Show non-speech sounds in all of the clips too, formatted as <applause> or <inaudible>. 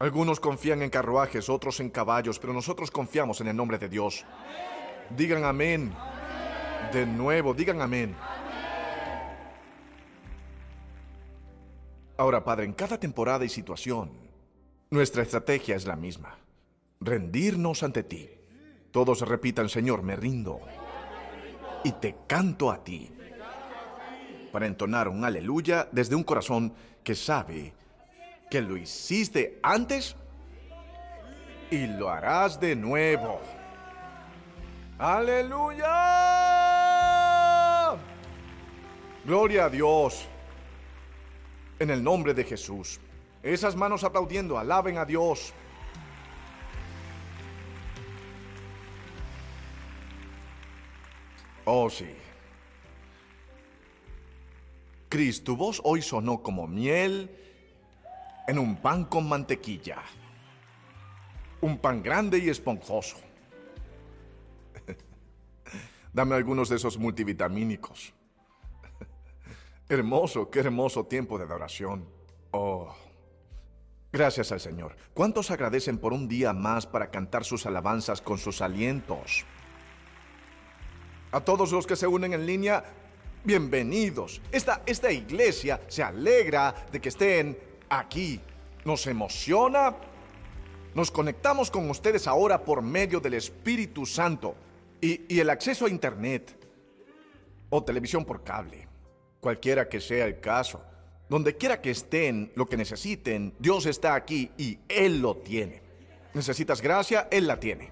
Algunos confían en carruajes, otros en caballos, pero nosotros confiamos en el nombre de Dios. Digan amén. De nuevo, digan amén. Ahora, Padre, en cada temporada y situación, nuestra estrategia es la misma. Rendirnos ante ti. Todos repitan, Señor, me rindo. Y te canto a ti. Para entonar un aleluya desde un corazón que sabe que lo hiciste antes y lo harás de nuevo. Aleluya. Gloria a Dios. En el nombre de Jesús. Esas manos aplaudiendo, alaben a Dios. Oh, sí. Cris, tu voz hoy sonó como miel en un pan con mantequilla. Un pan grande y esponjoso. <laughs> Dame algunos de esos multivitamínicos. <laughs> hermoso, qué hermoso tiempo de adoración. Oh. Gracias al Señor. ¿Cuántos agradecen por un día más para cantar sus alabanzas con sus alientos? A todos los que se unen en línea, bienvenidos. Esta, esta iglesia se alegra de que estén aquí. Nos emociona. Nos conectamos con ustedes ahora por medio del Espíritu Santo y, el acceso a Internet o televisión por cable. Cualquiera que sea el caso. Donde quiera que estén, lo que necesiten, Dios está aquí y Él lo tiene. Necesitas gracia, Él la tiene.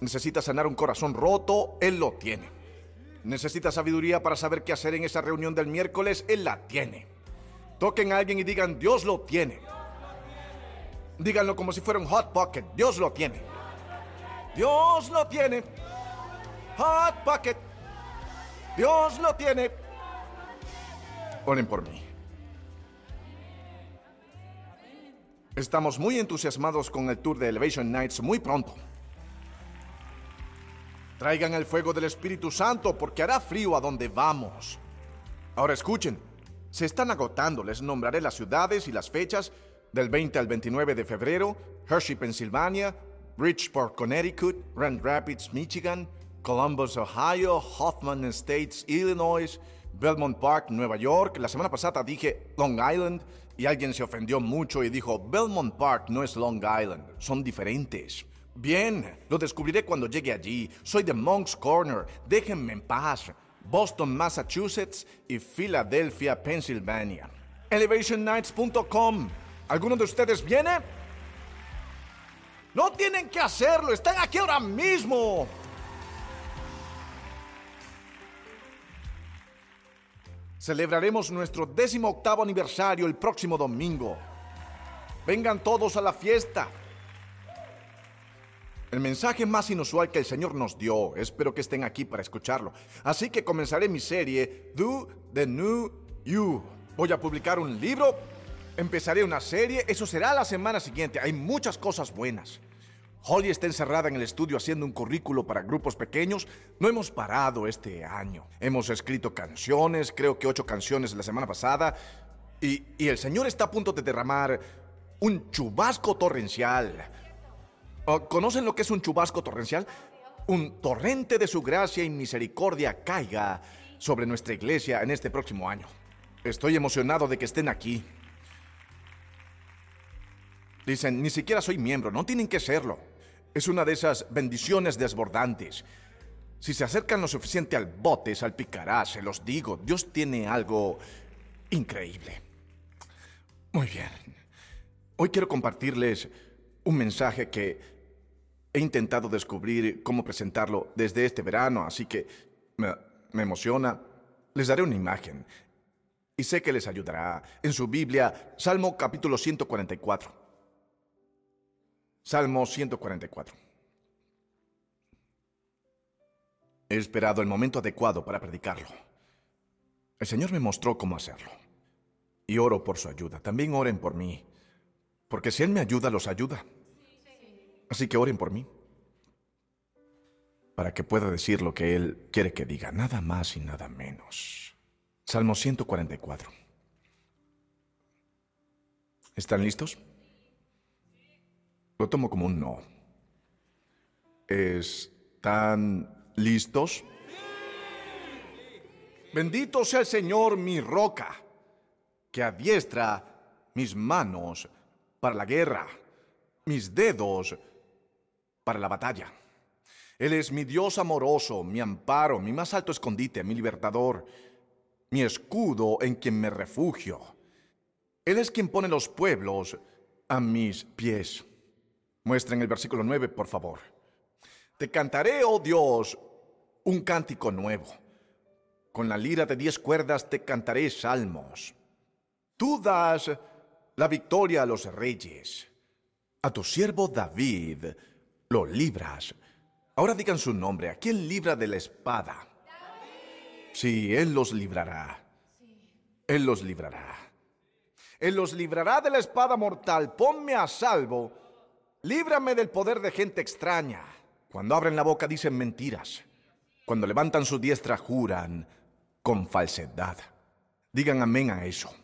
Necesitas sanar un corazón roto, Él lo tiene. Necesitas sabiduría para saber qué hacer en esa reunión del miércoles, Él la tiene. Toquen a alguien y digan, Dios lo tiene. Díganlo como si fuera un hot pocket, Dios lo tiene. Dios lo tiene. Hot pocket. Dios lo tiene. Oren por mí. Estamos muy entusiasmados con el tour de Elevation Nights muy pronto. Traigan el fuego del Espíritu Santo porque hará frío a donde vamos. Ahora escuchen, se están agotando, les nombraré las ciudades y las fechas del 20 al 29 de febrero, Hershey, Pensilvania, Bridgeport, Connecticut, Grand Rapids, Michigan, Columbus, Ohio, Hoffman Estates, Illinois, Belmont Park, Nueva York. La semana pasada dije Long Island y alguien se ofendió mucho y dijo, Belmont Park no es Long Island, son diferentes. Bien, lo descubriré cuando llegue allí. Soy de Monk's Corner. Déjenme en paz. Boston, Massachusetts y Philadelphia, Pennsylvania. ElevationNights.com. ¿Alguno de ustedes viene? No tienen que hacerlo. Están aquí ahora mismo. Celebraremos nuestro décimo octavo aniversario el próximo domingo. Vengan todos a la fiesta. El mensaje más inusual que el Señor nos dio, espero que estén aquí para escucharlo. Así que comenzaré mi serie Do the New You. Voy a publicar un libro, empezaré una serie, eso será la semana siguiente. Hay muchas cosas buenas. Holly está encerrada en el estudio haciendo un currículo para grupos pequeños. No hemos parado este año. Hemos escrito canciones, creo que ocho canciones la semana pasada. Y, y el Señor está a punto de derramar un chubasco torrencial ¿Conocen lo que es un chubasco torrencial? Un torrente de su gracia y misericordia caiga sobre nuestra iglesia en este próximo año. Estoy emocionado de que estén aquí. Dicen, ni siquiera soy miembro, no tienen que serlo. Es una de esas bendiciones desbordantes. Si se acercan lo suficiente al bote, salpicará, se los digo. Dios tiene algo increíble. Muy bien. Hoy quiero compartirles un mensaje que He intentado descubrir cómo presentarlo desde este verano, así que me, emociona. Les daré una imagen y sé que les ayudará. En su Biblia, Salmo capítulo 144. Salmo 144. He esperado el momento adecuado para predicarlo. El Señor me mostró cómo hacerlo. Y oro por su ayuda. También oren por mí. Porque si Él me ayuda, los ayuda. Así que oren por mí. Para que pueda decir lo que Él quiere que diga, nada más y nada menos. Salmo 144. ¿Están listos? Lo tomo como un no. ¿Están listos? Bendito sea el Señor mi roca, que adiestra mis manos para la guerra, mis dedos para la batalla. Él es mi Dios amoroso, mi amparo, mi más alto escondite, mi libertador, mi escudo en quien me refugio. Él es quien pone los pueblos a mis pies. Muestren el versículo 9, por favor. Te cantaré, oh Dios, un cántico nuevo. Con la lira de diez cuerdas te cantaré salmos. Tú das la victoria a los reyes. A tu siervo David lo libras. Ahora digan su nombre. ¿A quién libra de la espada? Sí, Él los librará. Él los librará. Él los librará de la espada mortal. Ponme a salvo Líbrame del poder de gente extraña. Cuando abren la boca dicen mentiras. Cuando levantan su diestra juran con falsedad. Digan amén a eso.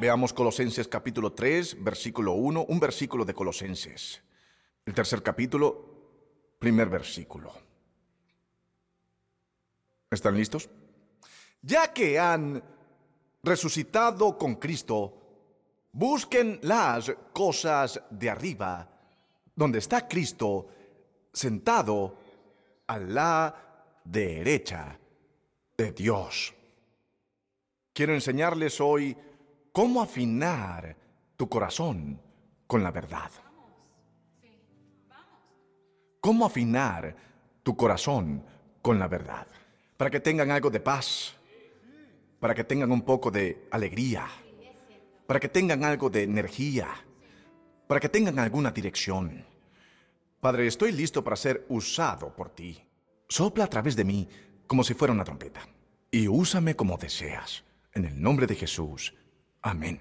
Veamos Colosenses capítulo 3, versículo 1, un versículo de Colosenses. El tercer capítulo, primer versículo. ¿Están listos? Ya que han resucitado con Cristo, Busquen las cosas de arriba, donde está Cristo sentado a la derecha de Dios. Quiero enseñarles hoy cómo afinar tu corazón con la verdad. Cómo afinar tu corazón con la verdad. Para que tengan algo de paz. Para que tengan un poco de alegría para que tengan algo de energía, para que tengan alguna dirección. Padre, estoy listo para ser usado por ti. Sopla a través de mí como si fuera una trompeta. Y úsame como deseas. En el nombre de Jesús. Amén.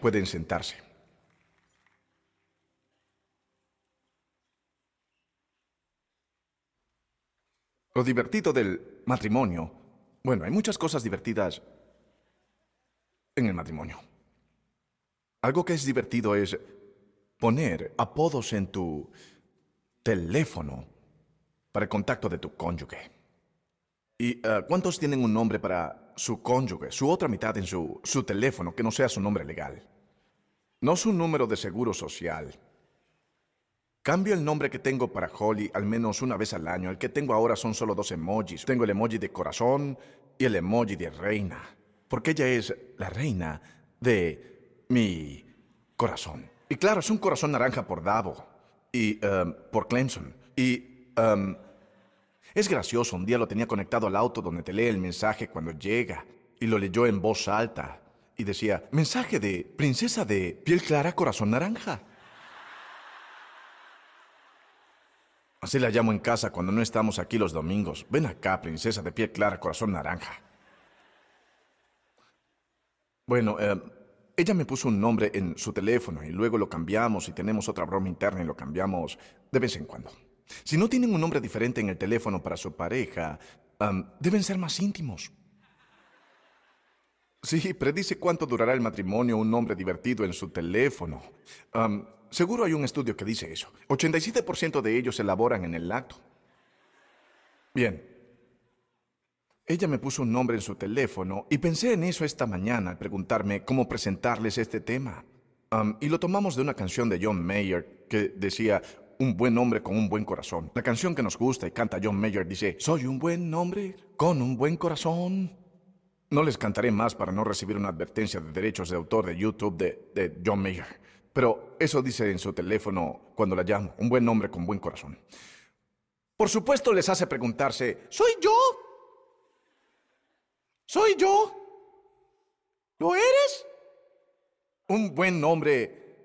Pueden sentarse. Lo divertido del matrimonio. Bueno, hay muchas cosas divertidas en el matrimonio. Algo que es divertido es poner apodos en tu teléfono para el contacto de tu cónyuge. ¿Y eh, cuántos tienen un nombre para su cónyuge, su otra mitad en su, su teléfono que no sea su nombre legal? No su número de seguro social. Cambio el nombre que tengo para Holly al menos una vez al año. El que tengo ahora son solo dos emojis. Tengo el emoji de corazón y el emoji de reina. Porque ella es la reina de mi corazón. Y claro, es un corazón naranja por Davo y um, por Clemson. Y um, es gracioso, un día lo tenía conectado al auto donde te lee el mensaje cuando llega y lo leyó en voz alta y decía, mensaje de princesa de piel clara, corazón naranja. Así la llamo en casa cuando no estamos aquí los domingos. Ven acá, princesa de piel clara, corazón naranja. Bueno, eh, ella me puso un nombre en su teléfono y luego lo cambiamos y tenemos otra broma interna y lo cambiamos de vez en cuando. Si no tienen un nombre diferente en el teléfono para su pareja, deben ser más íntimos. Sí, predice cuánto durará el matrimonio un nombre divertido en su teléfono. seguro hay un estudio que dice eso. 87% de ellos elaboran en el acto. Bien, ella me puso un nombre en su teléfono y pensé en eso esta mañana al preguntarme cómo presentarles este tema. y lo tomamos de una canción de John Mayer que decía, un buen hombre con un buen corazón. La canción que nos gusta y canta John Mayer dice, soy un buen hombre con un buen corazón. No les cantaré más para no recibir una advertencia de derechos de autor de YouTube de, de John Mayer. Pero eso dice en su teléfono cuando la llamo, un buen hombre con buen corazón. Por supuesto les hace preguntarse, ¿soy yo? ¿Soy yo? ¿Lo eres? ¿Un buen hombre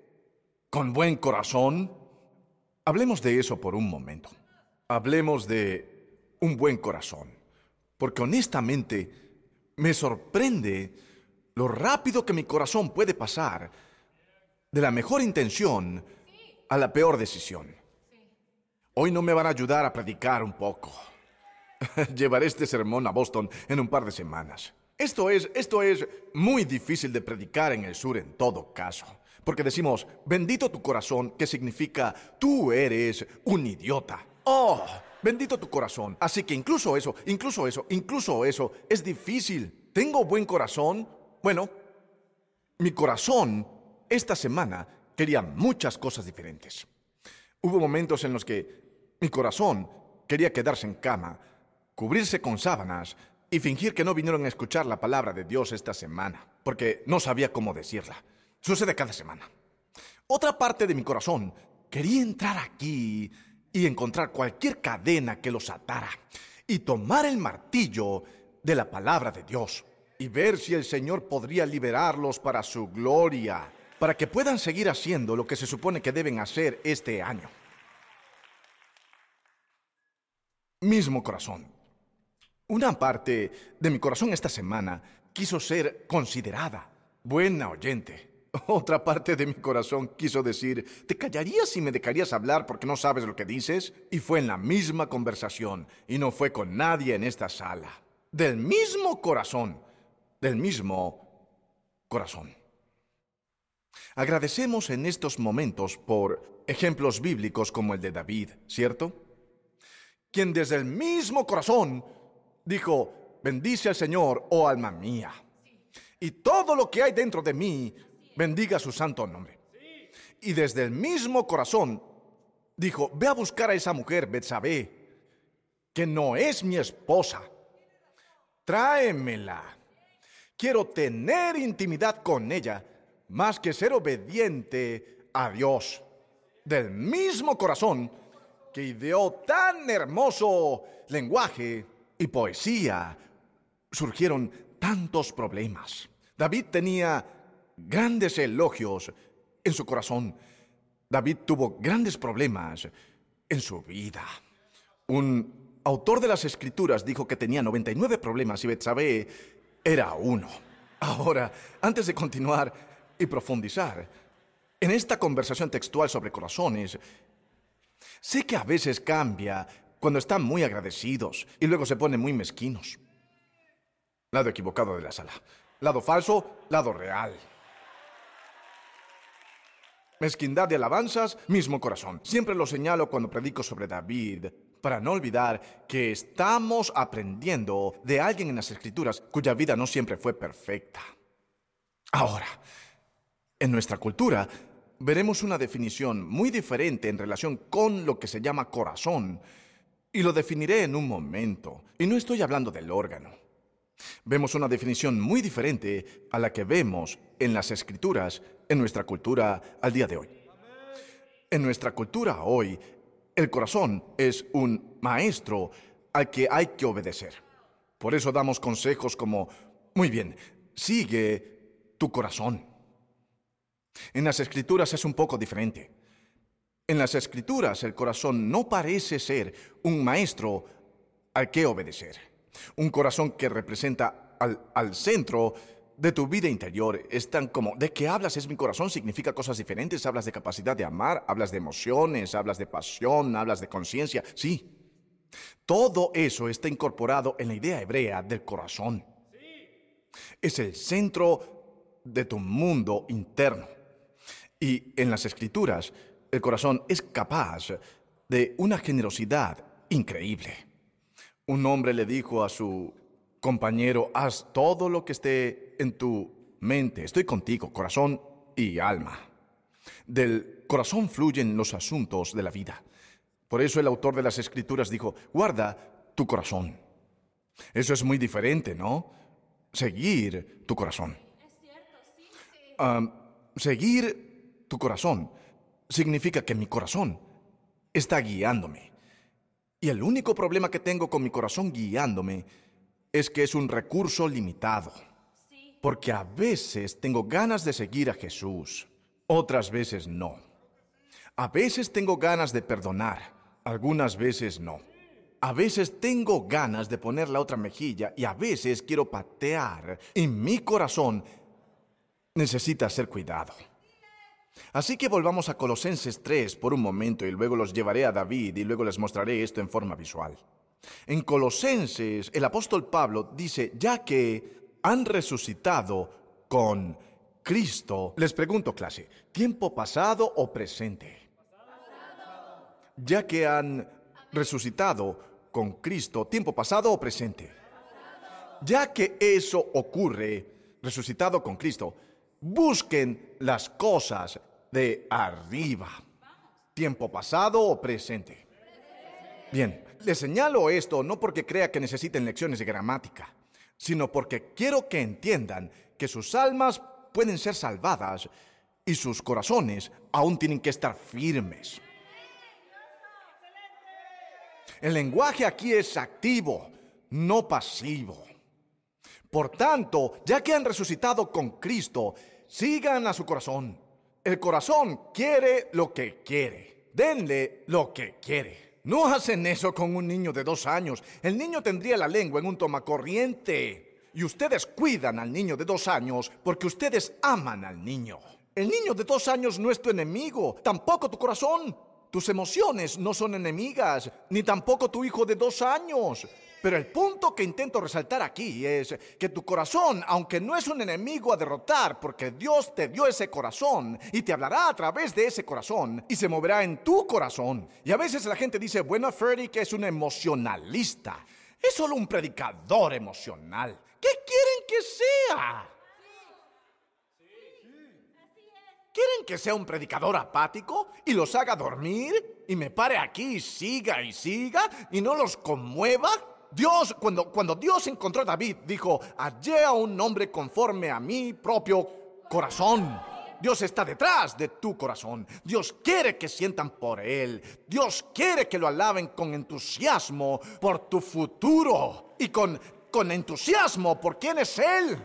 con buen corazón? Hablemos de eso por un momento. Hablemos de un buen corazón. Porque honestamente me sorprende lo rápido que mi corazón puede pasar de la mejor intención a la peor decisión. Hoy no me van a ayudar a predicar un poco. <laughs> Llevaré este sermón a Boston en un par de semanas. Esto es, esto es muy difícil de predicar en el sur en todo caso. Porque decimos, bendito tu corazón, que significa, tú eres un idiota. Oh, bendito tu corazón. Así que incluso eso, incluso eso, incluso eso es difícil. ¿Tengo buen corazón? Bueno, mi corazón esta semana quería muchas cosas diferentes. Hubo momentos en los que mi corazón quería quedarse en cama, cubrirse con sábanas y fingir que no vinieron a escuchar la palabra de Dios esta semana, porque no sabía cómo decirla. Sucede cada semana. Otra parte de mi corazón quería entrar aquí y encontrar cualquier cadena que los atara y tomar el martillo de la palabra de Dios y ver si el Señor podría liberarlos para su gloria, para que puedan seguir haciendo lo que se supone que deben hacer este año. Mismo corazón. Una parte de mi corazón esta semana quiso ser considerada buena oyente. <laughs> Otra parte de mi corazón quiso decir, ¿te callarías y me dejarías hablar porque no sabes lo que dices? Y fue en la misma conversación, y no fue con nadie en esta sala. Del mismo corazón, del mismo corazón. Agradecemos en estos momentos por ejemplos bíblicos como el de David, ¿cierto? Quien desde el mismo corazón dijo, bendice al Señor, oh alma mía. Y todo lo que hay dentro de mí bendiga su santo nombre. Y desde el mismo corazón dijo, ve a buscar a esa mujer, Betsabé, que no es mi esposa. Tráemela. Quiero tener intimidad con ella más que ser obediente a Dios. Del mismo corazón que ideó tan hermoso lenguaje y poesía, surgieron tantos problemas. David tenía grandes elogios en su corazón. David tuvo grandes problemas en su vida. Un autor de las escrituras dijo que tenía 99 problemas y Betsabé era uno. Ahora, antes de continuar y profundizar en esta conversación textual sobre corazones, sé que a veces cambia cuando están muy agradecidos y luego se ponen muy mezquinos. Lado equivocado de la sala. Lado falso, lado real. Mezquindad de alabanzas, mismo corazón. Siempre lo señalo cuando predico sobre David, para no olvidar que estamos aprendiendo de alguien en las escrituras cuya vida no siempre fue perfecta. Ahora, en nuestra cultura veremos una definición muy diferente en relación con lo que se llama corazón, y lo definiré en un momento, y no estoy hablando del órgano. Vemos una definición muy diferente a la que vemos en las escrituras en nuestra cultura al día de hoy. En nuestra cultura hoy, el corazón es un maestro al que hay que obedecer. Por eso damos consejos como, muy bien, sigue tu corazón. En las escrituras es un poco diferente. En las escrituras el corazón no parece ser un maestro al que obedecer. Un corazón que representa al, centro de tu vida interior. Es tan como, ¿de qué hablas? Es mi corazón, significa cosas diferentes. Hablas de capacidad de amar, hablas de emociones, hablas de pasión, hablas de conciencia. Sí. Todo eso está incorporado en la idea hebrea del corazón. Es el centro de tu mundo interno. Y en las escrituras, el corazón es capaz de una generosidad increíble. Un hombre le dijo a su compañero, haz todo lo que esté en tu mente. Estoy contigo, corazón y alma. Del corazón fluyen los asuntos de la vida. Por eso el autor de las escrituras dijo, guarda tu corazón. Eso es muy diferente, ¿no? Seguir tu corazón. seguir tu corazón significa que mi corazón está guiándome. Y el único problema que tengo con mi corazón guiándome es que es un recurso limitado. Porque a veces tengo ganas de seguir a Jesús, otras veces no. A veces tengo ganas de perdonar, algunas veces no. A veces tengo ganas de poner la otra mejilla y a veces quiero patear y mi corazón necesita ser cuidado. Así que volvamos a Colosenses 3 por un momento y luego los llevaré a David y luego les mostraré esto en forma visual. En Colosenses, el apóstol Pablo dice, ya que han resucitado con Cristo. Les pregunto, clase, ¿tiempo pasado o presente? Ya que han resucitado con Cristo, ¿tiempo pasado o presente? Ya que eso ocurre, resucitado con Cristo, busquen las cosas de arriba. ¿Tiempo pasado o presente? Bien, les señalo esto no porque crea que necesiten lecciones de gramática, sino porque quiero que entiendan que sus almas pueden ser salvadas y sus corazones aún tienen que estar firmes. El lenguaje aquí es activo, no pasivo. Por tanto, ya que han resucitado con Cristo, sigan a su corazón. El corazón quiere lo que quiere. Denle lo que quiere. No hacen eso con un niño de dos años. El niño tendría la lengua en un tomacorriente. Y ustedes cuidan al niño de dos años porque ustedes aman al niño. El niño de dos años no es tu enemigo, tampoco tu corazón. Tus emociones no son enemigas, ni tampoco tu hijo de dos años. Pero el punto que intento resaltar aquí es que tu corazón, aunque no es un enemigo a derrotar, porque Dios te dio ese corazón y te hablará a través de ese corazón y se moverá en tu corazón. Y a veces la gente dice, bueno, Freddy, que es un emocionalista. Es solo un predicador emocional. ¿Qué quieren que sea? ¿Quieren que sea un predicador apático y los haga dormir y me pare aquí y siga y siga y no los conmueva? Dios, cuando, cuando Dios encontró a David, dijo, hallé a un hombre conforme a mi propio corazón. Dios está detrás de tu corazón. Dios quiere que sientan por Él. Dios quiere que lo alaben con entusiasmo por tu futuro y con, con entusiasmo por quién es Él.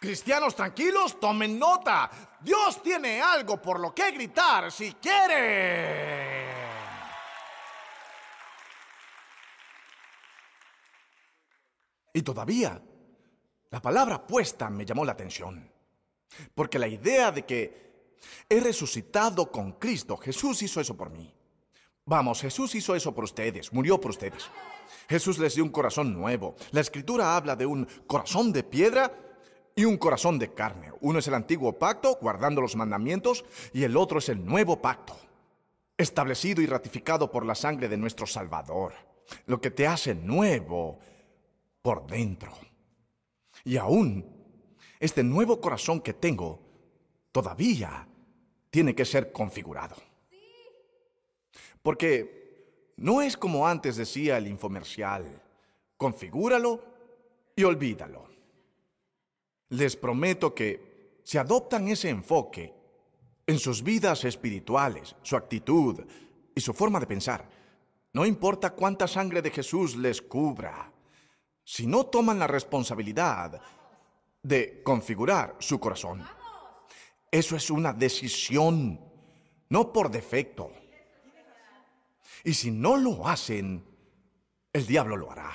Cristianos tranquilos, tomen nota. Dios tiene algo por lo que gritar si quiere. Y todavía, la palabra puesta me llamó la atención. Porque la idea de que he resucitado con Cristo, Jesús hizo eso por mí. Vamos, Jesús hizo eso por ustedes, murió por ustedes. Jesús les dio un corazón nuevo. La escritura habla de un corazón de piedra y un corazón de carne. Uno es el antiguo pacto, guardando los mandamientos, y el otro es el nuevo pacto, establecido y ratificado por la sangre de nuestro Salvador. Lo que te hace nuevo por dentro. Y aún, este nuevo corazón que tengo todavía tiene que ser configurado. Porque no es como antes decía el infomercial, configúralo y olvídalo. Les prometo que si adoptan ese enfoque en sus vidas espirituales, su actitud y su forma de pensar, no importa cuánta sangre de Jesús les cubra, si no toman la responsabilidad de configurar su corazón. Eso es una decisión, no por defecto. Y si no lo hacen, el diablo lo hará.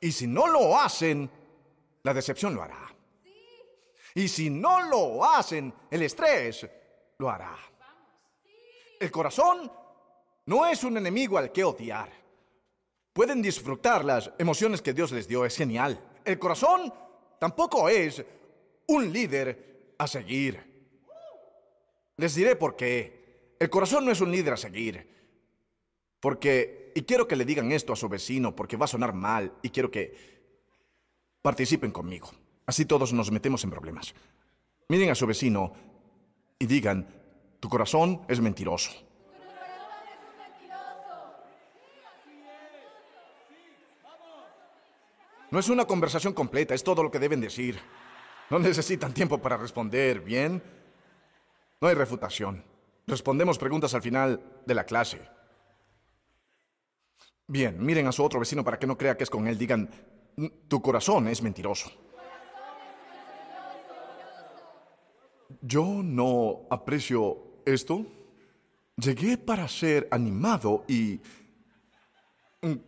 Y si no lo hacen, la decepción lo hará. Y si no lo hacen, el estrés lo hará. El corazón no es un enemigo al que odiar pueden disfrutar las emociones que Dios les dio. Es genial. El corazón tampoco es un líder a seguir. Les diré por qué. El corazón no es un líder a seguir. Porque, y quiero que le digan esto a su vecino, porque va a sonar mal, y quiero que participen conmigo. Así todos nos metemos en problemas. Miren a su vecino y digan, tu corazón es mentiroso. No es una conversación completa, es todo lo que deben decir. No necesitan tiempo para responder, ¿bien? No hay refutación. Respondemos preguntas al final de la clase. Bien, miren a su otro vecino para que no crea que es con él. Digan, tu corazón es mentiroso. Yo no aprecio esto. Llegué para ser animado y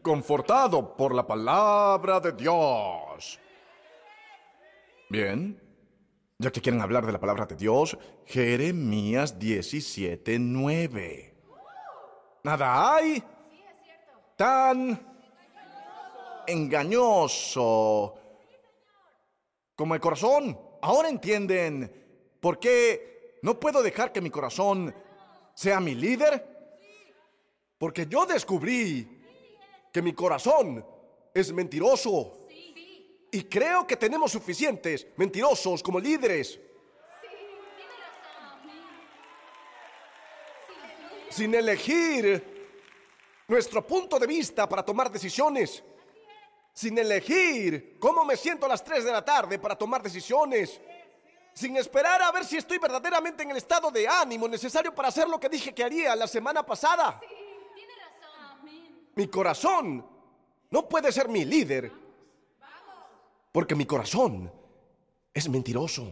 confortado por la palabra de Dios. Bien, ya que quieren hablar de la palabra de Dios, Jeremías 17:9. Nada hay tan engañoso como el corazón. Ahora entienden por qué no puedo dejar que mi corazón sea mi líder. Porque yo descubrí que mi corazón es mentiroso. Y creo que tenemos suficientes mentirosos como líderes. Sin elegir nuestro punto de vista para tomar decisiones. Sin elegir cómo me siento a las 3 de la tarde para tomar decisiones. Sin esperar a ver si estoy verdaderamente en el estado de ánimo necesario para hacer lo que dije que haría la semana pasada. Mi corazón no puede ser mi líder porque mi corazón es mentiroso.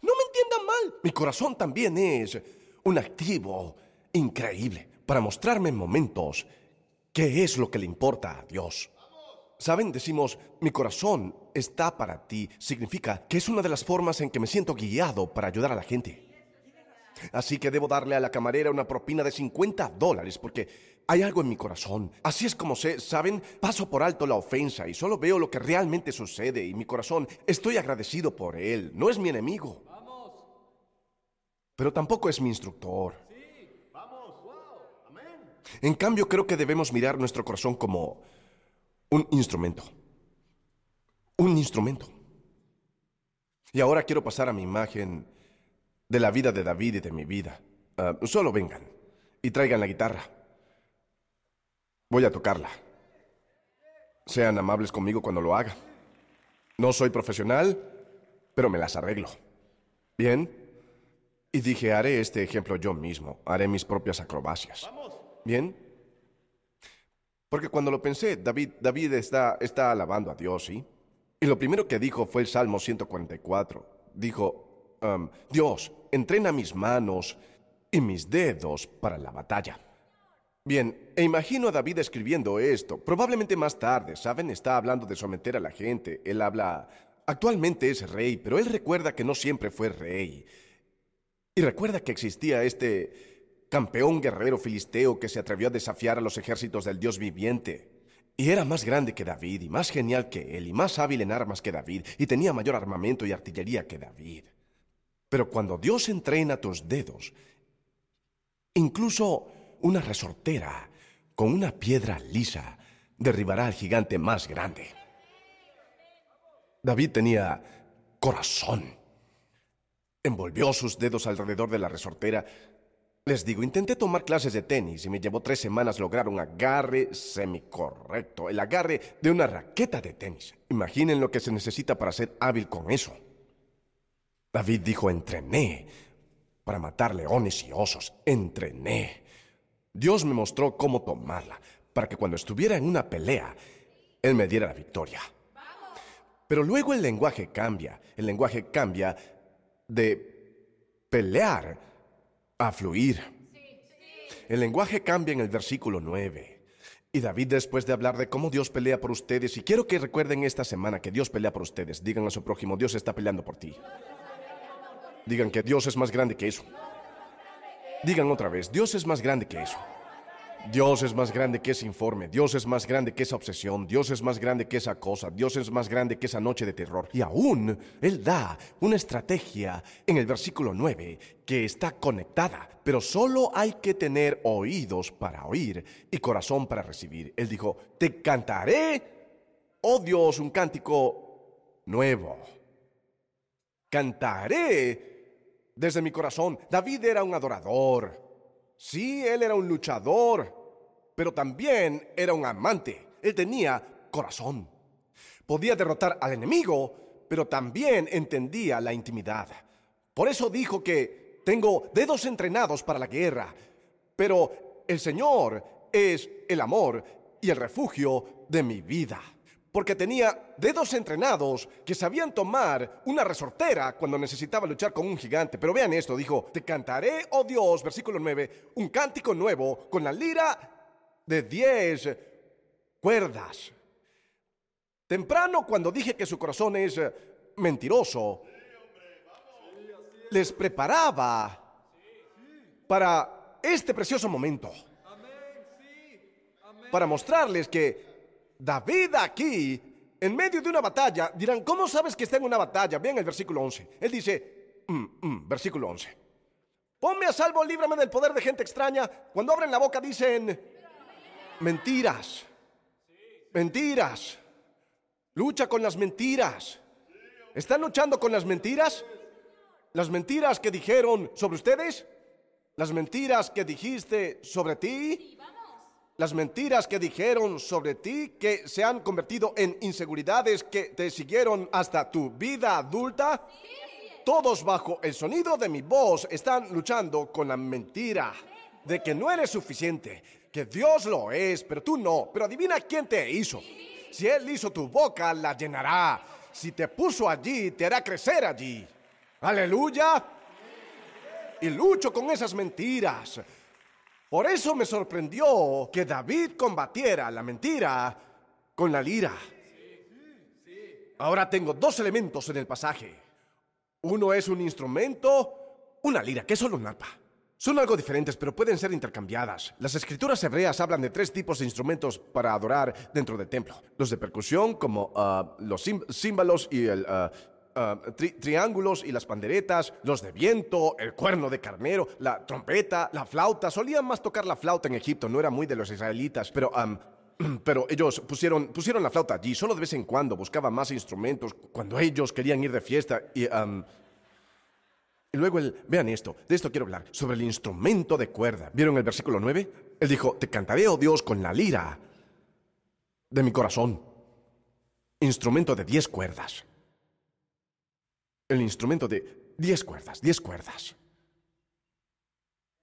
No me entiendan mal, mi corazón también es un activo increíble para mostrarme en momentos qué es lo que le importa a Dios. Saben, decimos, mi corazón está para ti. Significa que es una de las formas en que me siento guiado para ayudar a la gente. Así que debo darle a la camarera una propina de 50 dólares porque hay algo en mi corazón. Así es como sé, ¿saben? Paso por alto la ofensa y solo veo lo que realmente sucede y mi corazón, estoy agradecido por él. No es mi enemigo. Pero tampoco es mi instructor. En cambio, creo que debemos mirar nuestro corazón como un instrumento. Un instrumento. Y ahora quiero pasar a mi imagen de la vida de David y de mi vida. Ah, solo vengan y traigan la guitarra. Voy a tocarla. Sean amables conmigo cuando lo haga. No soy profesional, pero me las arreglo. ¿Bien? Y dije, haré este ejemplo yo mismo. Haré mis propias acrobacias. ¿Bien? Porque cuando lo pensé, David, está alabando a Dios, ¿sí? Y lo primero que dijo fue el Salmo 144. Dijo, Dios, entrena mis manos y mis dedos para la batalla. Bien, e imagino a David escribiendo esto. Probablemente más tarde, ¿saben? Está hablando de someter a la gente. Él habla... Actualmente es rey, pero él recuerda que no siempre fue rey. Y recuerda que existía este campeón guerrero filisteo que se atrevió a desafiar a los ejércitos del Dios viviente. Y era más grande que David, y más genial que él, y más hábil en armas que David, y tenía mayor armamento y artillería que David. Pero cuando Dios entrena tus dedos, incluso una resortera con una piedra lisa derribará al gigante más grande. David tenía corazón. Envolvió sus dedos alrededor de la resortera. Les digo, intenté tomar clases de tenis y me llevó tres semanas lograr un agarre semicorrecto, el agarre de una raqueta de tenis. Imaginen lo que se necesita para ser hábil con eso. David dijo, entrené para matar leones y osos, entrené. Dios me mostró cómo tomarla, para que cuando estuviera en una pelea, Él me diera la victoria. Pero luego el lenguaje cambia, el lenguaje cambia de pelear a fluir. El lenguaje cambia en el versículo 9. Y David, después de hablar de cómo Dios pelea por ustedes, y quiero que recuerden esta semana que Dios pelea por ustedes, digan a su prójimo, Dios está peleando por ti. Digan que Dios es más grande que eso. Digan otra vez, Dios es más grande que eso. Dios es más grande que ese informe, Dios es más grande que esa obsesión, Dios es más grande que esa cosa, Dios es más grande que esa noche de terror. Y aún Él da una estrategia en el versículo 9 que está conectada, pero solo hay que tener oídos para oír y corazón para recibir. Él dijo, te cantaré, oh Dios, un cántico nuevo. Cantaré desde mi corazón. David era un adorador. Sí, él era un luchador, pero también era un amante. Él tenía corazón. Podía derrotar al enemigo, pero también entendía la intimidad. Por eso dijo que tengo dedos entrenados para la guerra, pero el Señor es el amor y el refugio de mi vida porque tenía dedos entrenados que sabían tomar una resortera cuando necesitaba luchar con un gigante. Pero vean esto, dijo, te cantaré, oh Dios, versículo 9, un cántico nuevo con la lira de diez cuerdas. Temprano, cuando dije que su corazón es eh, mentiroso, les preparaba para este precioso momento. Para mostrarles que David aquí, en medio de una batalla, dirán, ¿cómo sabes que está en una batalla? Vean el versículo 11. Él dice, mm, mm, versículo 11. Ponme a salvo, líbrame del poder de gente extraña. Cuando abren la boca dicen, mentiras, mentiras. Lucha con las mentiras. ¿Están luchando con las mentiras? Las mentiras que dijeron sobre ustedes. Las mentiras que dijiste sobre ti. Las mentiras que dijeron sobre ti que se han convertido en inseguridades que te siguieron hasta tu vida adulta. Todos bajo el sonido de mi voz están luchando con la mentira de que no eres suficiente, que Dios lo es, pero tú no. Pero adivina quién te hizo. Si Él hizo tu boca, la llenará. Si te puso allí, te hará crecer allí. Aleluya. Y lucho con esas mentiras. Por eso me sorprendió que David combatiera la mentira con la lira. Ahora tengo dos elementos en el pasaje. Uno es un instrumento, una lira, que es solo un arpa. Son algo diferentes, pero pueden ser intercambiadas. Las escrituras hebreas hablan de tres tipos de instrumentos para adorar dentro del templo. Los de percusión, como ah, los címbalos y el... Ah, triángulos y las panderetas, los de viento, el cuerno de carnero, la trompeta, la flauta. Solían más tocar la flauta en Egipto, no era muy de los israelitas, pero <clears throat> pero ellos pusieron, pusieron la flauta allí, solo de vez en cuando buscaban más instrumentos cuando ellos querían ir de fiesta y y luego él, vean esto, de esto quiero hablar, sobre el instrumento de cuerda. ¿Vieron el versículo 9? Él dijo, te cantaré, oh Dios, con la lira de mi corazón. Instrumento de diez cuerdas. El instrumento de diez cuerdas, diez cuerdas.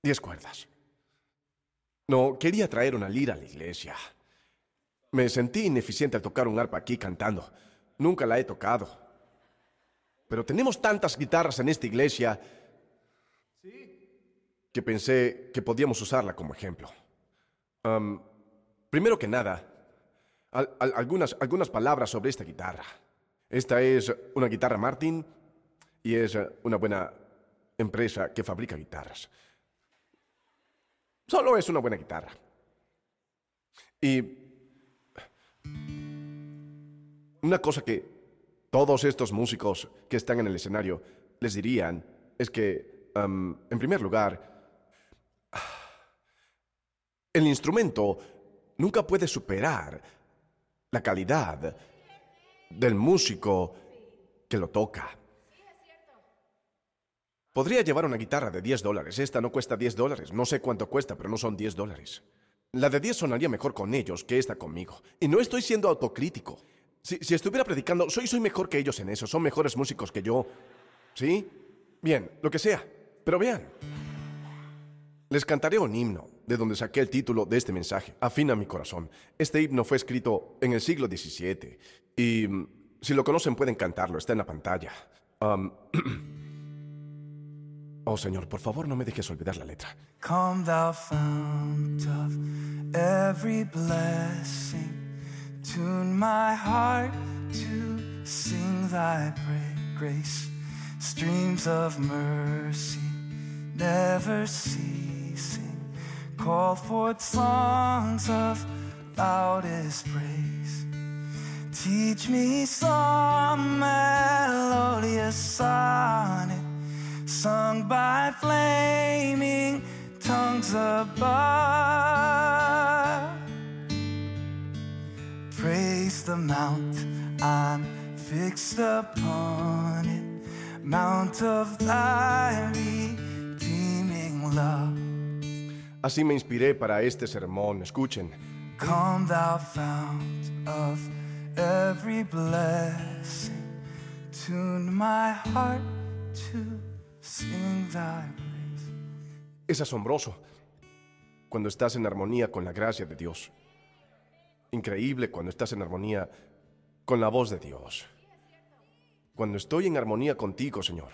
Diez cuerdas. No, quería traer una lira a la iglesia. Me sentí ineficiente al tocar un arpa aquí cantando. Nunca la he tocado. Pero tenemos tantas guitarras en esta iglesia que pensé que podíamos usarla como ejemplo. primero que nada, algunas, algunas palabras sobre esta guitarra. Esta es una guitarra Martin y es una buena empresa que fabrica guitarras. Solo es una buena guitarra. Y una cosa que todos estos músicos que están en el escenario les dirían es que, en primer lugar, el instrumento nunca puede superar la calidad del músico que lo toca. Podría llevar una guitarra de 10 dólares. Esta no cuesta 10 dólares. No sé cuánto cuesta, pero no son 10 dólares. La de 10 sonaría mejor con ellos que esta conmigo. Y no estoy siendo autocrítico. Si, estuviera predicando, soy, soy mejor que ellos en eso, son mejores músicos que yo. ¿Sí? Bien, lo que sea. Pero vean, les cantaré un himno, de donde saqué el título de este mensaje, Afina mi corazón. Este himno fue escrito en el siglo XVII y mm, si lo conocen pueden cantarlo, está en la pantalla. <clears throat> oh Señor, por favor no me dejes olvidar la letra. Come thou fount of every blessing. Tune my heart to sing thy grace. Streams of mercy never ceasing. Call forth songs of loudest praise. Teach me some melodious sonnet sung by flaming tongues above praise the mount I'm fixed upon it, mount of thy redeeming love. Así me inspiré para este sermón. Escuchen. Come thou fount of every blessing, tune my heart to sing thy praise. Es asombroso cuando estás en armonía con la gracia de Dios increíble cuando estás en armonía con la voz de Dios. Cuando estoy en armonía contigo, Señor,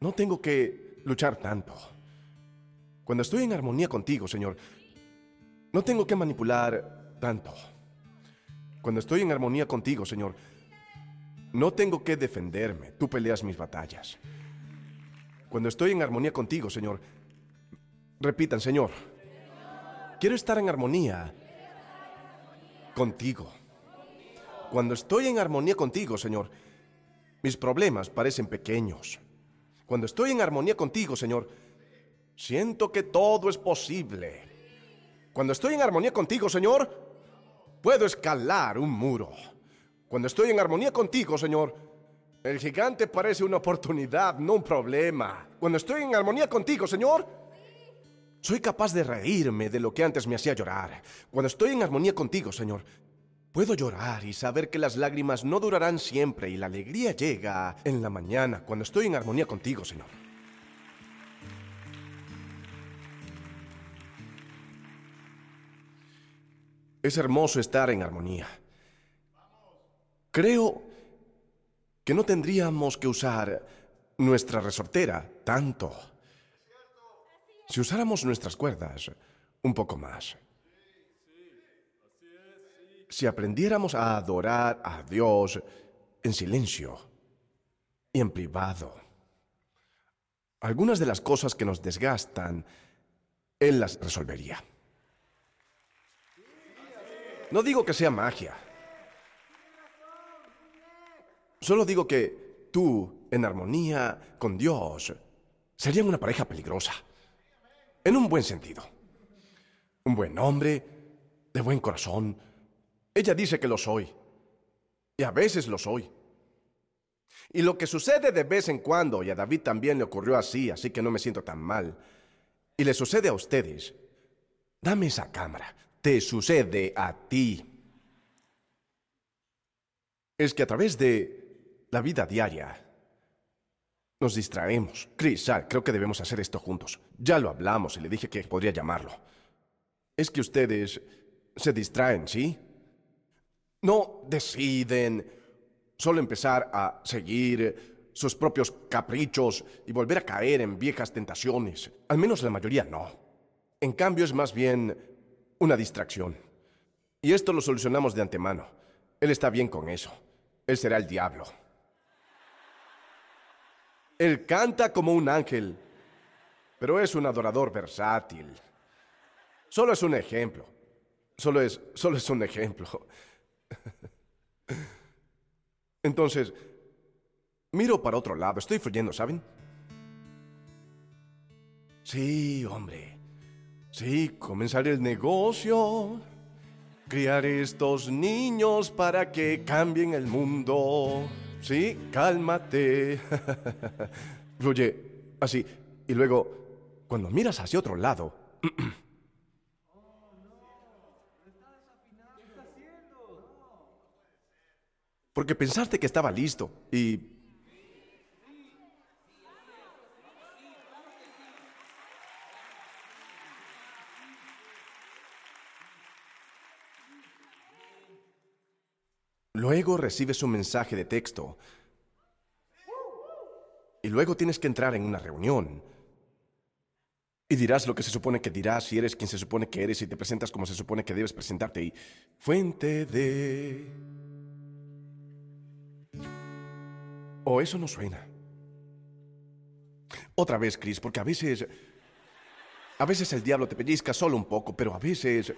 no tengo que luchar tanto. Cuando estoy en armonía contigo, Señor, no tengo que manipular tanto. Cuando estoy en armonía contigo, Señor, no tengo que defenderme. Tú peleas mis batallas. Cuando estoy en armonía contigo, Señor, repitan, Señor, quiero estar en armonía contigo. Cuando estoy en armonía contigo, Señor, mis problemas parecen pequeños. Cuando estoy en armonía contigo, Señor, siento que todo es posible. Cuando estoy en armonía contigo, Señor, puedo escalar un muro. Cuando estoy en armonía contigo, Señor, el gigante parece una oportunidad, no un problema. Cuando estoy en armonía contigo, Señor, soy capaz de reírme de lo que antes me hacía llorar. Cuando estoy en armonía contigo, Señor, puedo llorar y saber que las lágrimas no durarán siempre y la alegría llega en la mañana cuando estoy en armonía contigo, Señor. Es hermoso estar en armonía. Creo que no tendríamos que usar nuestra resortera tanto si usáramos nuestras cuerdas un poco más. Si aprendiéramos a adorar a Dios en silencio y en privado. Algunas de las cosas que nos desgastan, Él las resolvería. No digo que sea magia. Solo digo que tú, en armonía con Dios, serían una pareja peligrosa. En un buen sentido. Un buen hombre, de buen corazón. Ella dice que lo soy. Y a veces lo soy. Y lo que sucede de vez en cuando, y a David también le ocurrió así, así que no me siento tan mal, y le sucede a ustedes, dame esa cámara, te sucede a ti. Es que a través de la vida diaria, nos distraemos. Chris, Sal, creo que debemos hacer esto juntos. Ya lo hablamos y le dije que podría llamarlo. Es que ustedes se distraen, ¿sí? No deciden solo empezar a seguir sus propios caprichos y volver a caer en viejas tentaciones. Al menos la mayoría no. En cambio es más bien una distracción. Y esto lo solucionamos de antemano. Él está bien con eso. Él será el diablo. Él canta como un ángel, pero es un adorador versátil. Solo es un ejemplo. Solo es, solo es un ejemplo. <laughs> Entonces, miro para otro lado. Estoy fluyendo, ¿saben? Sí, hombre. Sí, comenzar el negocio. Criar estos niños para que cambien el mundo. Sí, cálmate. <laughs> Fluye así. Y luego, cuando miras hacia otro lado... <clears throat> Porque pensaste que estaba listo y... Luego recibes un mensaje de texto. Y luego tienes que entrar en una reunión. Y dirás lo que se supone que dirás si eres quien se supone que eres y te presentas como se supone que debes presentarte. Y fuente de... O oh, eso no suena. Otra vez, Chris, porque a veces... A veces el diablo te pellizca solo un poco, pero a veces...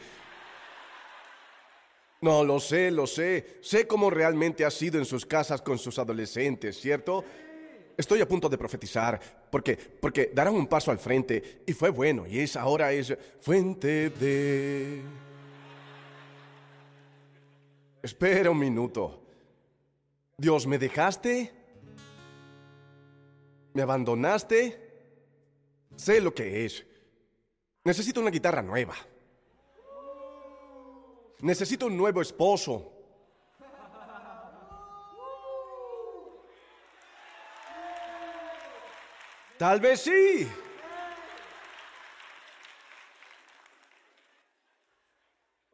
No, lo sé, lo sé. Sé cómo realmente ha sido en sus casas con sus adolescentes, ¿cierto? Estoy a punto de profetizar, porque, porque darán un paso al frente, y fue bueno, y es ahora es fuente de... Espera un minuto. Dios, ¿me dejaste? ¿Me abandonaste? Sé lo que es. Necesito una guitarra nueva. Necesito un nuevo esposo. Tal vez sí.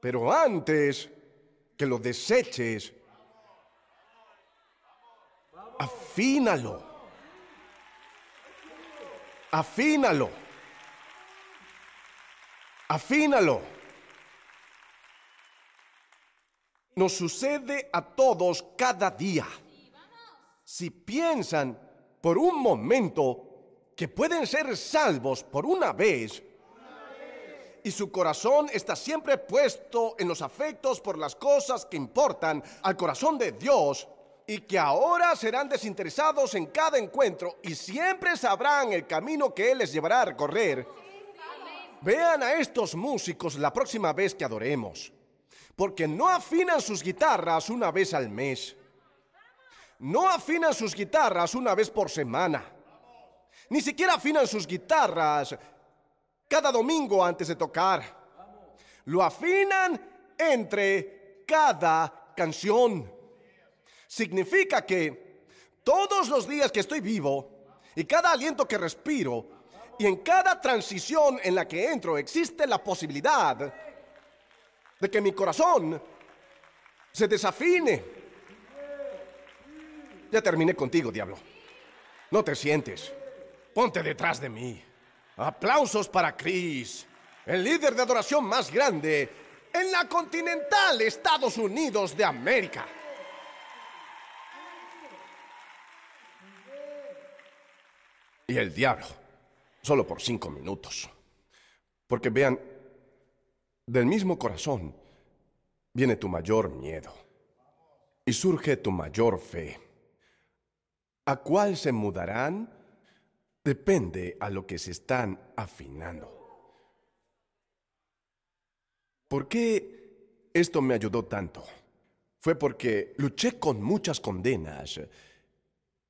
Pero antes que lo deseches, afínalo. Afínalo. Afínalo. Nos sucede a todos cada día. Si piensan por un momento que pueden ser salvos por una vez y su corazón está siempre puesto en los afectos por las cosas que importan al corazón de Dios y que ahora serán desinteresados en cada encuentro y siempre sabrán el camino que Él les llevará a recorrer. Vean a estos músicos la próxima vez que adoremos, porque no afinan sus guitarras una vez al mes. No afinan sus guitarras una vez por semana. Ni siquiera afinan sus guitarras cada domingo antes de tocar. Lo afinan entre cada canción. Significa que todos los días que estoy vivo y cada aliento que respiro y en cada transición en la que entro existe la posibilidad de que mi corazón se desafine. Ya terminé contigo, diablo. No te sientes. Ponte detrás de mí. Aplausos para Chris, el líder de adoración más grande en la continental Estados Unidos de América. Y el diablo, solo por cinco minutos. Porque vean, del mismo corazón viene tu mayor miedo y surge tu mayor fe. ¿A cuál se mudarán? depende a lo que se están afinando. ¿Por qué esto me ayudó tanto? Fue porque luché con muchas condenas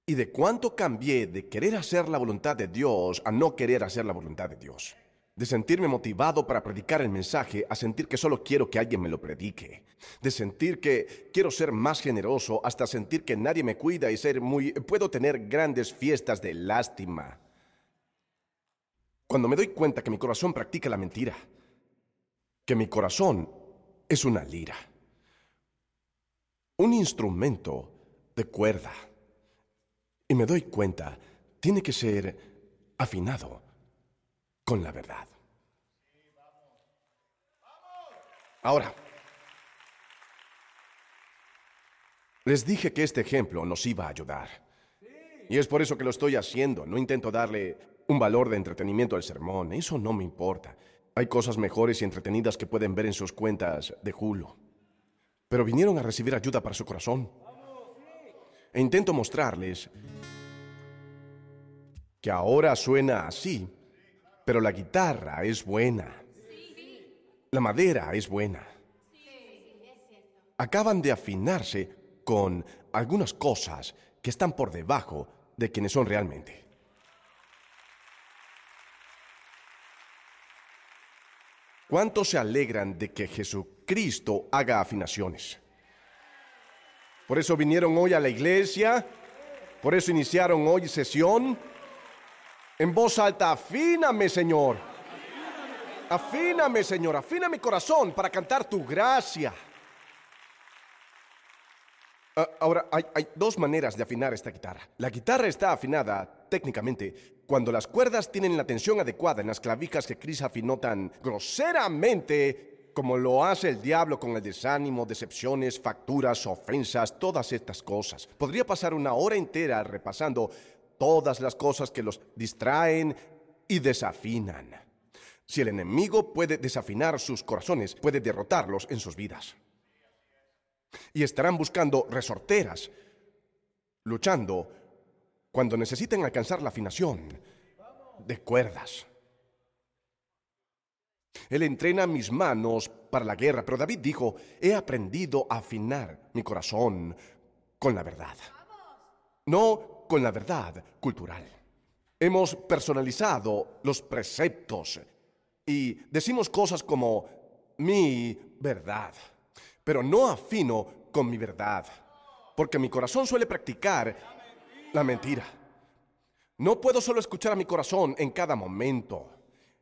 y de cuánto cambié de querer hacer la voluntad de Dios a no querer hacer la voluntad de Dios. De sentirme motivado para predicar el mensaje a sentir que solo quiero que alguien me lo predique. De sentir que quiero ser más generoso hasta sentir que nadie me cuida y ser muy... puedo tener grandes fiestas de lástima. Cuando me doy cuenta que mi corazón practica la mentira, que mi corazón es una lira, un instrumento de cuerda, y me doy cuenta, tiene que ser afinado con la verdad. Ahora, les dije que este ejemplo nos iba a ayudar. Y es por eso que lo estoy haciendo. No intento darle un valor de entretenimiento al sermón. Eso no me importa. Hay cosas mejores y entretenidas que pueden ver en sus cuentas de Hulu. Pero vinieron a recibir ayuda para su corazón. E intento mostrarles que ahora suena así, pero la guitarra es buena. La madera es buena. Acaban de afinarse con algunas cosas que están por debajo de quienes son realmente. ¿Cuántos se alegran de que Jesucristo haga afinaciones? Por eso vinieron hoy a la iglesia, por eso iniciaron hoy sesión. En voz alta, afíname, Señor. Afíname, Señor, afina mi corazón para cantar tu gracia. Ah, ahora, hay, dos maneras de afinar esta guitarra. La guitarra está afinada técnicamente cuando las cuerdas tienen la tensión adecuada en las clavijas que Chris afinó tan groseramente como lo hace el diablo con el desánimo, decepciones, facturas, ofensas, todas estas cosas. Podría pasar una hora entera repasando todas las cosas que los distraen y desafinan. Si el enemigo puede desafinar sus corazones, puede derrotarlos en sus vidas y estarán buscando resorteras, luchando cuando necesiten alcanzar la afinación de cuerdas. Él entrena mis manos para la guerra, pero David dijo, he aprendido a afinar mi corazón con la verdad, no con la verdad cultural. Hemos personalizado los preceptos y decimos cosas como mi verdad pero no afino con mi verdad, porque mi corazón suele practicar la mentira. No puedo solo escuchar a mi corazón en cada momento.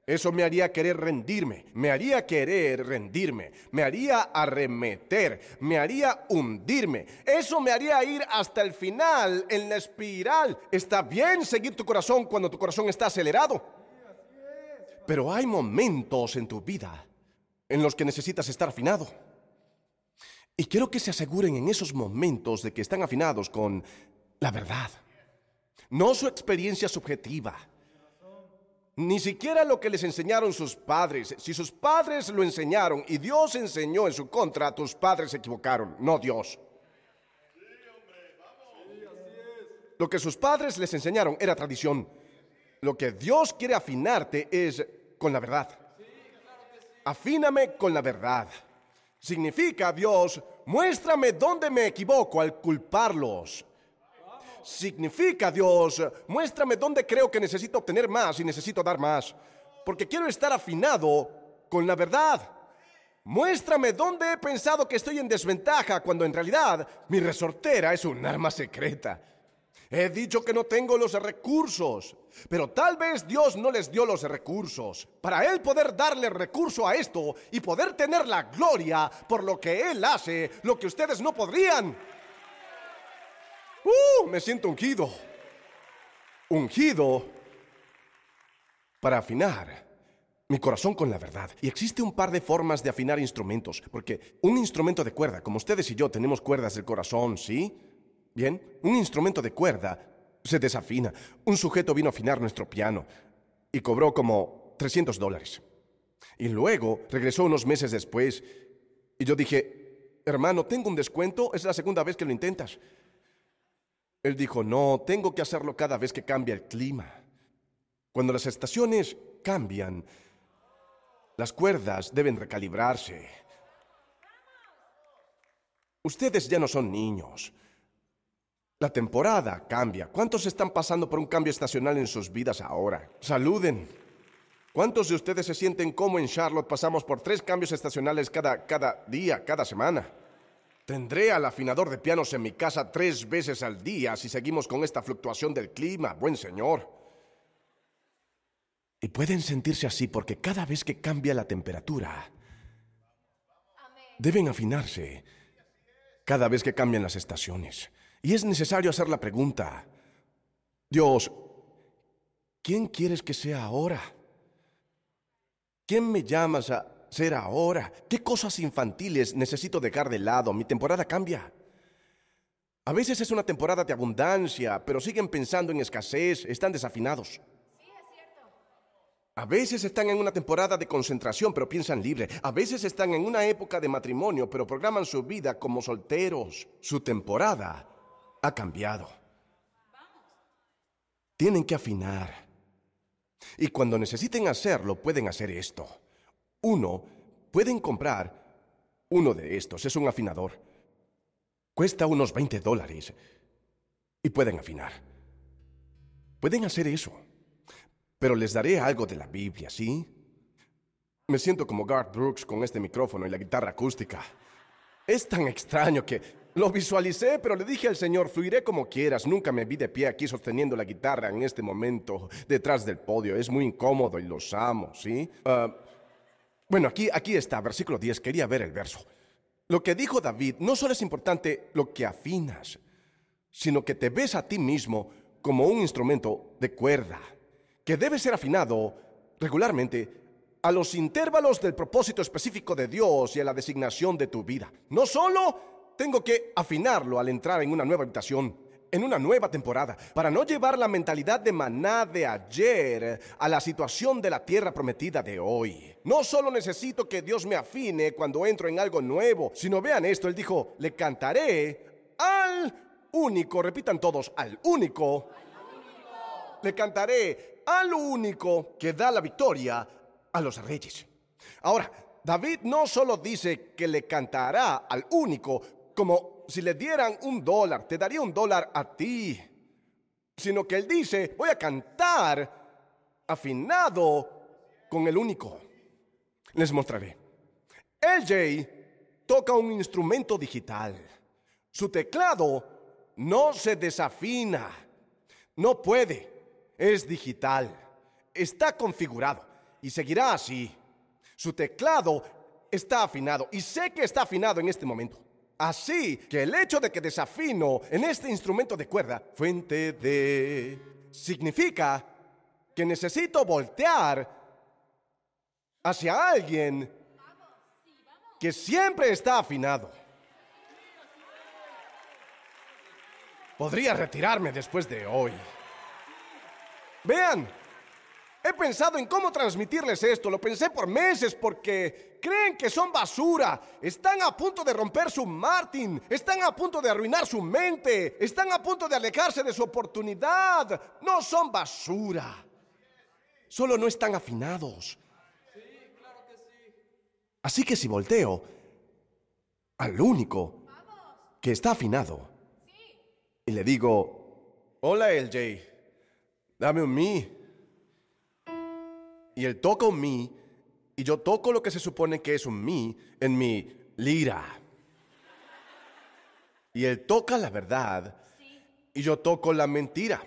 Eso me haría querer rendirme, me haría querer rendirme, me haría arremeter, me haría hundirme. Eso me haría ir hasta el final en la espiral. Está bien seguir tu corazón cuando tu corazón está acelerado. Pero hay momentos en tu vida en los que necesitas estar afinado. Y quiero que se aseguren en esos momentos de que están afinados con la verdad, no su experiencia subjetiva, Ni siquiera lo que les enseñaron sus padres. Si sus padres lo enseñaron y Dios enseñó en su contra, tus padres se equivocaron, no Dios. Lo que sus padres les enseñaron era tradición. Lo que Dios quiere afinarte es con la verdad. Afíname con la verdad. Significa, Dios, muéstrame dónde me equivoco al culparlos. Significa, Dios, muéstrame dónde creo que necesito obtener más y necesito dar más. Porque quiero estar afinado con la verdad. Muéstrame dónde he pensado que estoy en desventaja cuando en realidad mi resortera es un arma secreta. He dicho que no tengo los recursos, pero tal vez Dios no les dio los recursos para Él poder darle recurso a esto y poder tener la gloria por lo que Él hace, lo que ustedes no podrían. ¡Uh! Me siento ungido. Ungido para afinar mi corazón con la verdad. Y existe un par de formas de afinar instrumentos, porque un instrumento de cuerda, como ustedes y yo tenemos cuerdas del corazón, ¿sí? Bien, un instrumento de cuerda se desafina. Un sujeto vino a afinar nuestro piano y cobró como 300 dólares. Y luego regresó unos meses después y yo dije, hermano, tengo un descuento, es la segunda vez que lo intentas. Él dijo, no, tengo que hacerlo cada vez que cambia el clima. Cuando las estaciones cambian, las cuerdas deben recalibrarse. Ustedes ya no son niños. La temporada cambia. ¿Cuántos están pasando por un cambio estacional en sus vidas ahora? Saluden. ¿Cuántos de ustedes se sienten como en Charlotte pasamos por tres cambios estacionales cada, cada día, cada semana? Tendré al afinador de pianos en mi casa tres veces al día si seguimos con esta fluctuación del clima, buen señor. Y pueden sentirse así porque cada vez que cambia la temperatura, deben afinarse cada vez que cambian las estaciones. Y es necesario hacer la pregunta, Dios, ¿quién quieres que sea ahora? ¿Quién me llamas a ser ahora? ¿Qué cosas infantiles necesito dejar de lado? Mi temporada cambia. A veces es una temporada de abundancia, pero siguen pensando en escasez, están desafinados. A veces están en una temporada de concentración, pero piensan libre. A veces están en una época de matrimonio, pero programan su vida como solteros. Su temporada ha cambiado. Tienen que afinar. Y cuando necesiten hacerlo, pueden hacer esto. Uno, pueden comprar uno de estos. Es un afinador. Cuesta unos 20 dólares. Y pueden afinar. Pueden hacer eso. Pero les daré algo de la Biblia, ¿sí? Me siento como Garth Brooks con este micrófono y la guitarra acústica. Es tan extraño que lo visualicé, pero le dije al Señor, fluiré como quieras. Nunca me vi de pie aquí sosteniendo la guitarra en este momento detrás del podio. Es muy incómodo y los amo, ¿sí? Ah, bueno, aquí, aquí está, versículo 10. Quería ver el verso. Lo que dijo David, no solo es importante lo que afinas, sino que te ves a ti mismo como un instrumento de cuerda, que debe ser afinado regularmente a los intervalos del propósito específico de Dios y a la designación de tu vida. No solo tengo que afinarlo al entrar en una nueva habitación, en una nueva temporada, para no llevar la mentalidad de maná de ayer a la situación de la tierra prometida de hoy. No solo necesito que Dios me afine cuando entro en algo nuevo, sino vean esto, Él dijo, le cantaré al único, repitan todos, al único. Le cantaré al único que da la victoria a los reyes. Ahora, David no solo dice que le cantará al único, como si le dieran un dólar, te daría un dólar a ti, sino que él dice, voy a cantar afinado con el único. Les mostraré. LJ toca un instrumento digital. Su teclado no se desafina. No puede. Es digital. Está configurado y seguirá así. Su teclado está afinado y sé que está afinado en este momento. Así que el hecho de que desafino en este instrumento de cuerda, fuente de, significa que necesito voltear hacia alguien que siempre está afinado. Podría retirarme después de hoy. Vean, He pensado en cómo transmitirles esto, lo pensé por meses porque creen que son basura, están a punto de romper su Martin, están a punto de arruinar su mente, están a punto de alejarse de su oportunidad. No son basura, solo no están afinados. Así que si volteo al único que está afinado y le digo, hola LJ, dame un mi y él toca un mi, y yo toco lo que se supone que es un mi en mi lira. Y él toca la verdad, y yo toco la mentira.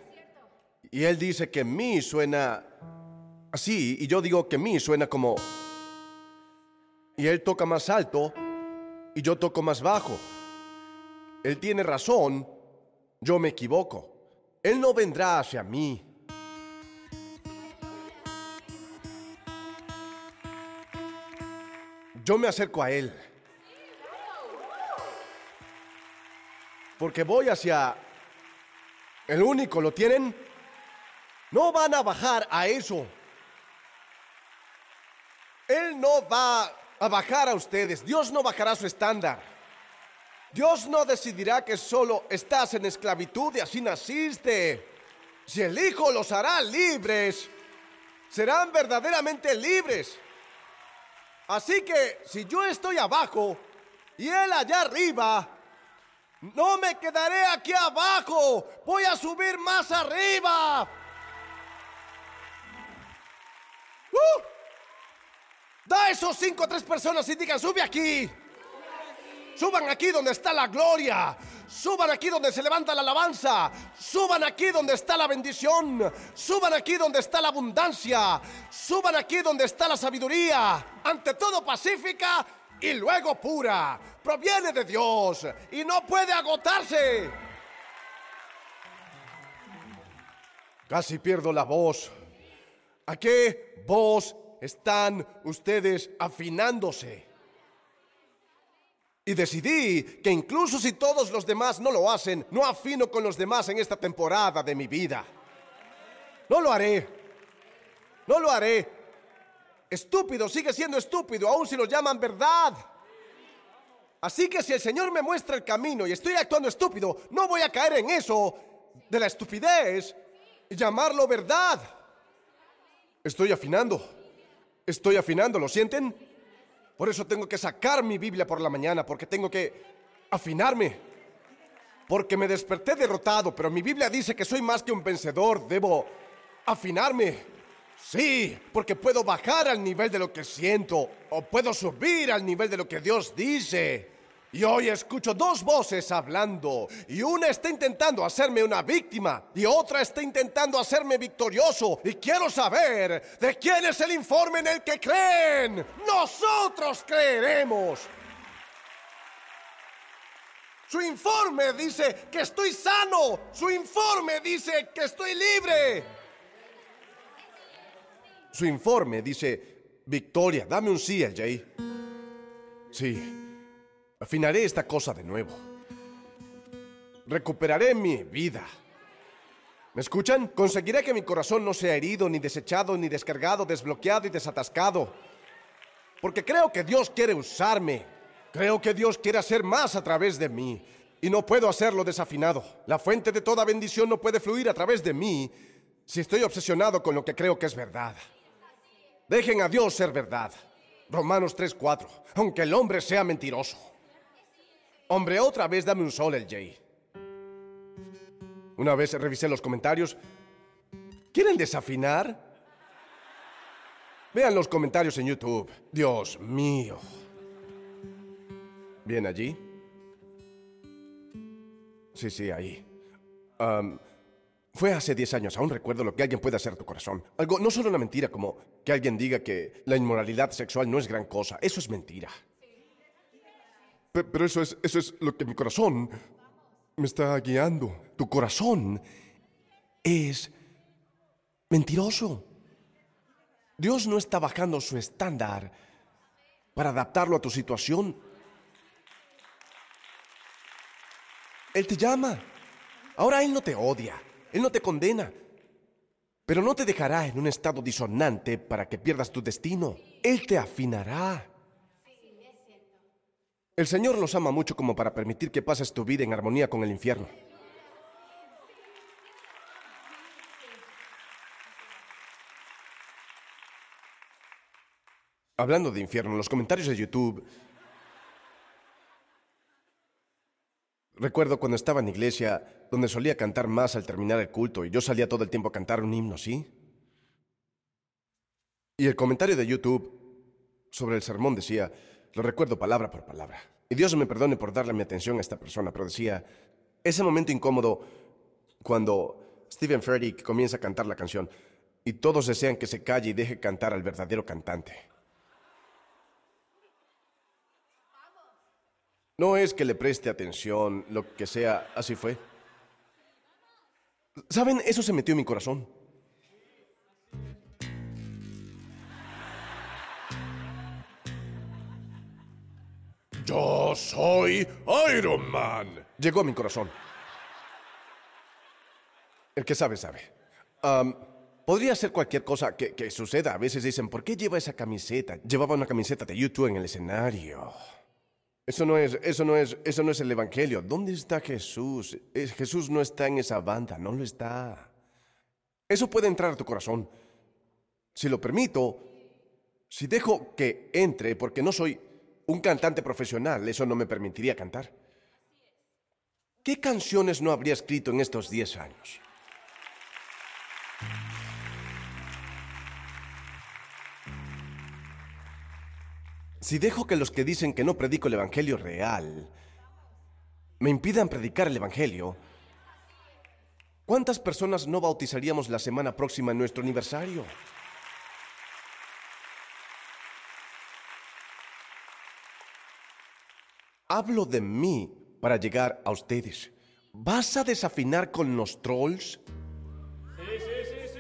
Y él dice que mi suena así, y yo digo que mi suena como... Y él toca más alto, y yo toco más bajo. Él tiene razón, yo me equivoco. Él no vendrá hacia mí. Yo me acerco a Él. Porque voy hacia el único, ¿lo tienen? No van a bajar a eso. Él no va a bajar a ustedes. Dios no bajará su estándar. Dios no decidirá que solo estás en esclavitud y así naciste. Si el Hijo los hará libres, serán verdaderamente libres. Así que si yo estoy abajo y él allá arriba, no me quedaré aquí abajo, voy a subir más arriba. ¡Uh! Da esos cinco a tres personas y digan, sube aquí. Suban aquí donde está la gloria. Suban aquí donde se levanta la alabanza. Suban aquí donde está la bendición. Suban aquí donde está la abundancia. Suban aquí donde está la sabiduría. Ante todo pacífica y luego pura. Proviene de Dios y no puede agotarse. Casi pierdo la voz. ¿A qué voz están ustedes afinándose? Y decidí que incluso si todos los demás no lo hacen, no afino con los demás en esta temporada de mi vida. No lo haré. No lo haré. Estúpido sigue siendo estúpido, aun si lo llaman verdad. Así que si el Señor me muestra el camino y estoy actuando estúpido, no voy a caer en eso de la estupidez y llamarlo verdad. Estoy afinando. Estoy afinando, ¿lo sienten? Por eso tengo que sacar mi Biblia por la mañana, porque tengo que afinarme. Porque me desperté derrotado, pero mi Biblia dice que soy más que un vencedor. Debo afinarme. Sí, porque puedo bajar al nivel de lo que siento o puedo subir al nivel de lo que Dios dice. Y hoy escucho dos voces hablando, y una está intentando hacerme una víctima, y otra está intentando hacerme victorioso, y quiero saber de quién es el informe en el que creen. Nosotros creeremos. Su informe dice que estoy sano, su informe dice que estoy libre. Su informe dice, Victoria, dame un sí, Jay. Sí. Afinaré esta cosa de nuevo. Recuperaré mi vida. ¿Me escuchan? Conseguiré que mi corazón no sea herido, ni desechado, ni descargado, desbloqueado y desatascado. Porque creo que Dios quiere usarme. Creo que Dios quiere hacer más a través de mí. Y no puedo hacerlo desafinado. La fuente de toda bendición no puede fluir a través de mí si estoy obsesionado con lo que creo que es verdad. Dejen a Dios ser verdad. Romanos 3:4. Aunque el hombre sea mentiroso. Hombre, otra vez dame un sol, el Jay. Una vez revisé los comentarios. ¿Quieren desafinar? Vean los comentarios en YouTube. Dios mío. ¿Bien allí? Sí, sí, ahí. fue hace 10 años, aún recuerdo lo que alguien puede hacer a tu corazón. Algo, no solo una mentira, como que alguien diga que la inmoralidad sexual no es gran cosa. Eso es mentira. Pero eso es, eso es lo que mi corazón me está guiando. Tu corazón es mentiroso. Dios no está bajando su estándar para adaptarlo a tu situación. Él te llama. Ahora Él no te odia, Él no te condena. pero no te dejará en un estado disonante para que pierdas tu destino. Él te afinará. El Señor los ama mucho como para permitir que pases tu vida en armonía con el infierno. Hablando de infierno, los comentarios de YouTube Recuerdo cuando estaba en iglesia, donde solía cantar más al terminar el culto, y yo salía todo el tiempo a cantar un himno, ¿sí? Y el comentario de YouTube sobre el sermón decía, lo recuerdo palabra por palabra. Y Dios me perdone por darle mi atención a esta persona, pero decía, ese momento incómodo cuando Stephen Freddy comienza a cantar la canción y todos desean que se calle y deje cantar al verdadero cantante. No es que le preste atención, lo que sea, así fue. ¿Saben? Eso se metió en mi corazón. Yo soy Iron Man. Llegó a mi corazón. El que sabe, sabe. podría ser cualquier cosa que, suceda. A veces dicen, ¿por qué lleva esa camiseta? Llevaba una camiseta de YouTube en el escenario. Eso no es, eso no es, eso no es el evangelio. ¿Dónde está Jesús? Jesús no está en esa banda, no lo está. Eso puede entrar a tu corazón. Si lo permito, si dejo que entre, porque no soy un cantante profesional, eso no me permitiría cantar. ¿Qué canciones no habría escrito en estos 10 años? Si dejo que los que dicen que no predico el Evangelio real me impidan predicar el Evangelio, ¿cuántas personas no bautizaríamos la semana próxima en nuestro aniversario? Hablo de mí para llegar a ustedes. ¿Vas a desafinar con los trolls? Sí, sí, sí, sí.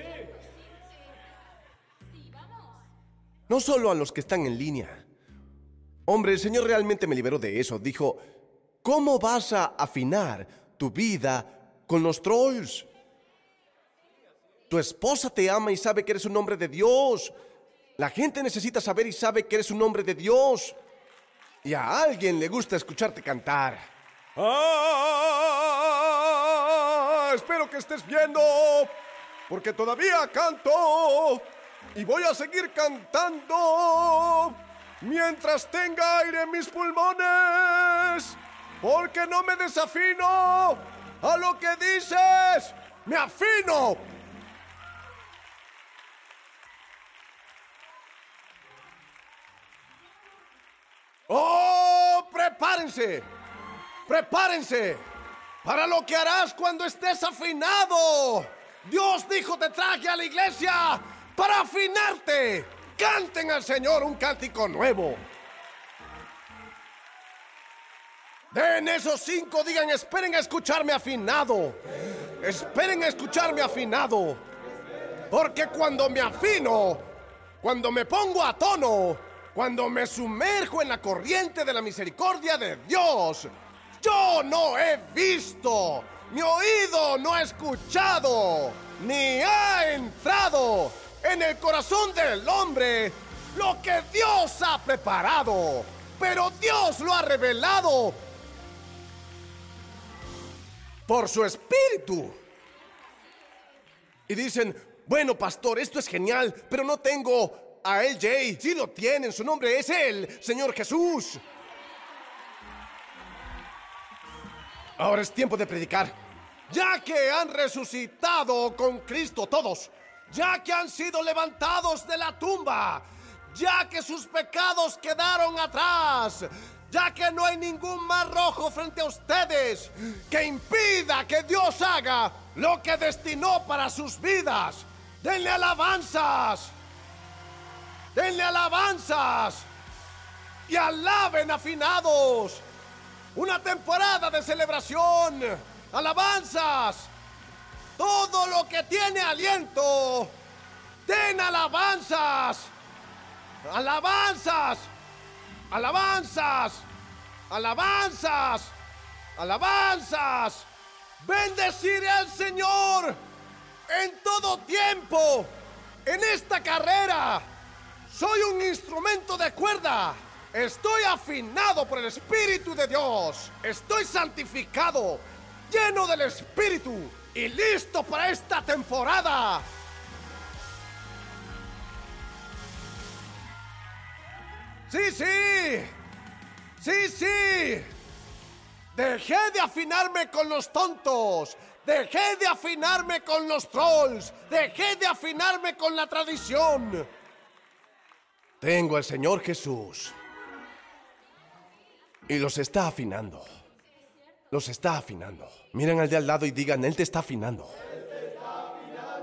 No solo a los que están en línea. Hombre, el Señor realmente me liberó de eso. Dijo, ¿cómo vas a afinar tu vida con los trolls? Tu esposa te ama y sabe que eres un hombre de Dios. La gente necesita saber y sabe que eres un hombre de Dios. Y a alguien le gusta escucharte cantar. ¡Ah! Espero que estés viendo, porque todavía canto y voy a seguir cantando mientras tenga aire en mis pulmones, porque no me desafino a lo que dices, me afino. ¡Oh! Prepárense, prepárense para lo que harás cuando estés afinado. Dios dijo, te traje a la iglesia para afinarte. Canten al Señor un cántico nuevo. Den esos cinco, digan, esperen a escucharme afinado. Esperen a escucharme afinado. Porque cuando me afino, cuando me pongo a tono, cuando me sumerjo en la corriente de la misericordia de Dios, yo no he visto, mi oído no ha escuchado, ni ha entrado en el corazón del hombre lo que Dios ha preparado, pero Dios lo ha revelado por su espíritu. Y dicen, bueno, pastor, esto es genial, pero no tengo a LJ. Sí lo tienen, su nombre es el Señor Jesús. Ahora es tiempo de predicar. Ya que han resucitado con Cristo todos, ya que han sido levantados de la tumba, ya que sus pecados quedaron atrás, ya que no hay ningún mar rojo frente a ustedes que impida que Dios haga lo que destinó para sus vidas. Denle alabanzas. Denle alabanzas. Y alaben afinados. Una temporada de celebración. Alabanzas todo lo que tiene aliento, den alabanzas, alabanzas, alabanzas, alabanzas, alabanzas. Bendeciré al Señor en todo tiempo, en esta carrera. Soy un instrumento de cuerda. Estoy afinado por el Espíritu de Dios. Estoy santificado, lleno del Espíritu y listo para esta temporada. Sí, sí. Sí, sí. Dejé de afinarme con los tontos. Dejé de afinarme con los trolls. Dejé de afinarme con la tradición. Tengo al Señor Jesús. Y los está afinando. Los está afinando. Miren al de al lado y digan, Él te está afinando.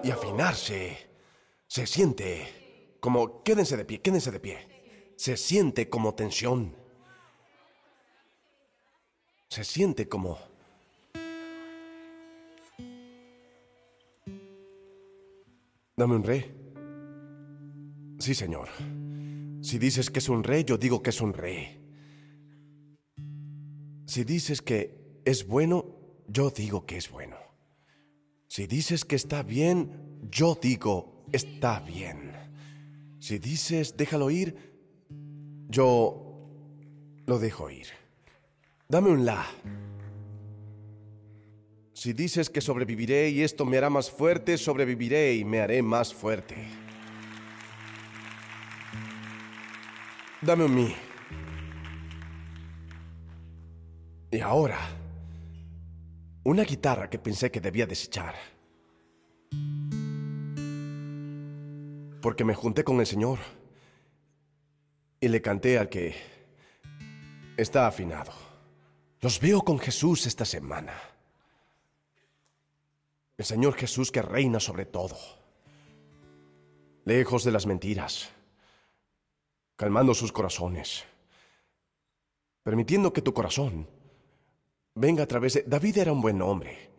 Y afinarse se siente como, quédense de pie, quédense de pie. Se siente como tensión. Se siente como... Dame un re. Sí, señor. Si dices que es un re, yo digo que es un re. Si dices que es bueno, yo digo que es bueno. Si dices que está bien, yo digo está bien. Si dices déjalo ir, yo lo dejo ir. Dame un la. Si dices que sobreviviré y esto me hará más fuerte, sobreviviré y me haré más fuerte. Dame un mi. Y ahora, una guitarra que pensé que debía desechar. Porque me junté con el Señor y le canté al que está afinado. Los veo con Jesús esta semana. El Señor Jesús que reina sobre todo. Lejos de las mentiras. Calmando sus corazones. Permitiendo que tu corazón venga a través de... David era un buen hombre.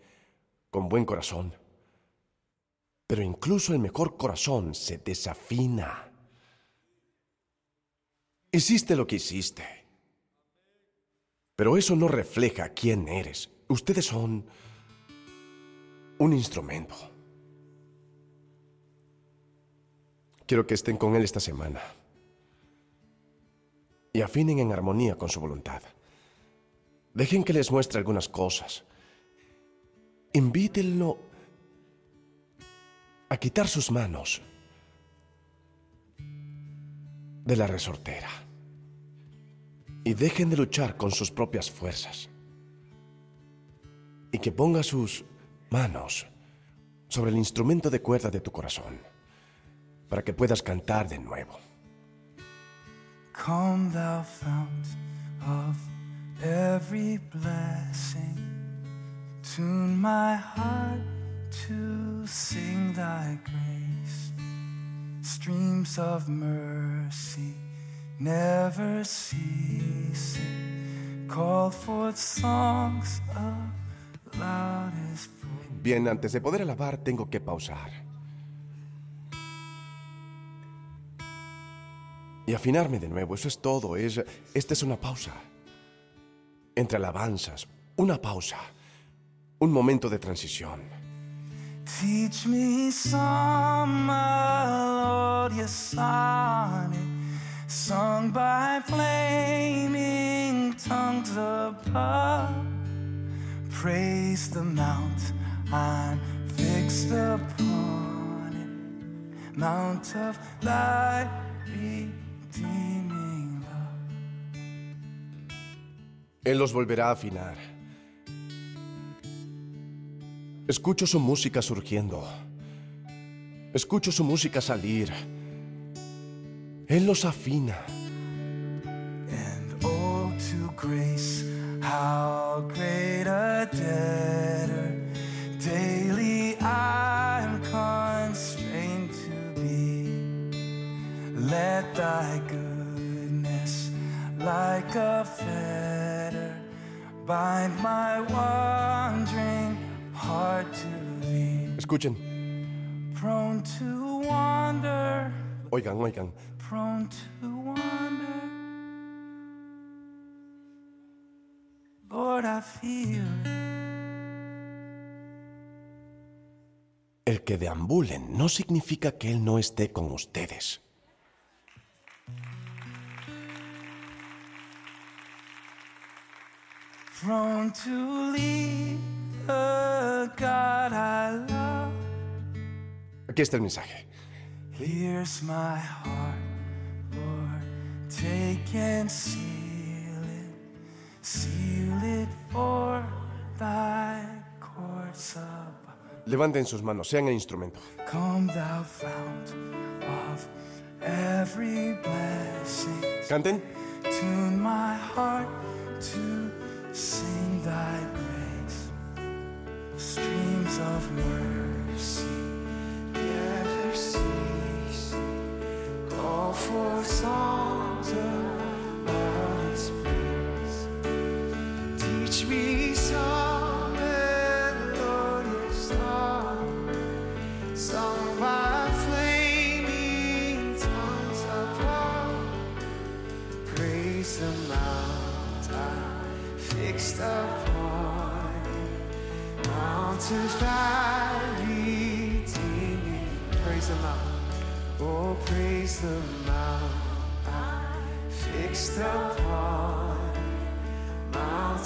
Con buen corazón. Pero incluso el mejor corazón se desafina. Hiciste lo que hiciste. Pero eso no refleja quién eres. Ustedes son un instrumento. Quiero que estén con Él esta semana y afinen en armonía con su voluntad. Dejen que les muestre algunas cosas. Invítenlo a quitar sus manos de la resortera y dejen de luchar con sus propias fuerzas y que ponga sus manos sobre el instrumento de cuerda de tu corazón para que puedas cantar de nuevo. Come, thou fount of every blessing, tune my heart to sing thy grace. Streams of mercy never ceasing, call forth songs of loudest Bien, antes de poder alabar tengo que pausar. Y afinarme de nuevo, eso es todo. Es, esta es una pausa. Entre alabanzas, una pausa. Un momento de transición. Teach me some melodious sonnet sung by flaming tongues above. Praise the mount I'm fixed upon it, mount of love. Él los volverá a afinar. Escucho su música surgiendo. Escucho su música salir. Él los afina. And oh, to grace, how great a Let thy goodness, like a fetter, bind my wandering heart to thee. Escuchen. Prone to wander, Oigan, oigan. prone to wander. Lord, I feel. El que deambulen no significa que Él no esté con ustedes. Prone to leave the God I love. Aquí está el mensaje. Here's my heart, Lord. Take and seal it, seal it for thy courts above. Levanten sus manos, sean el instrumento. Come, thou fount of every blessing. Canten. Tune my heart to sing thy grace. Streams of mercy never cease. Call for songs of Mountains valley redeeming. Praise the mount. Oh, praise the mount I fixed upon. Mount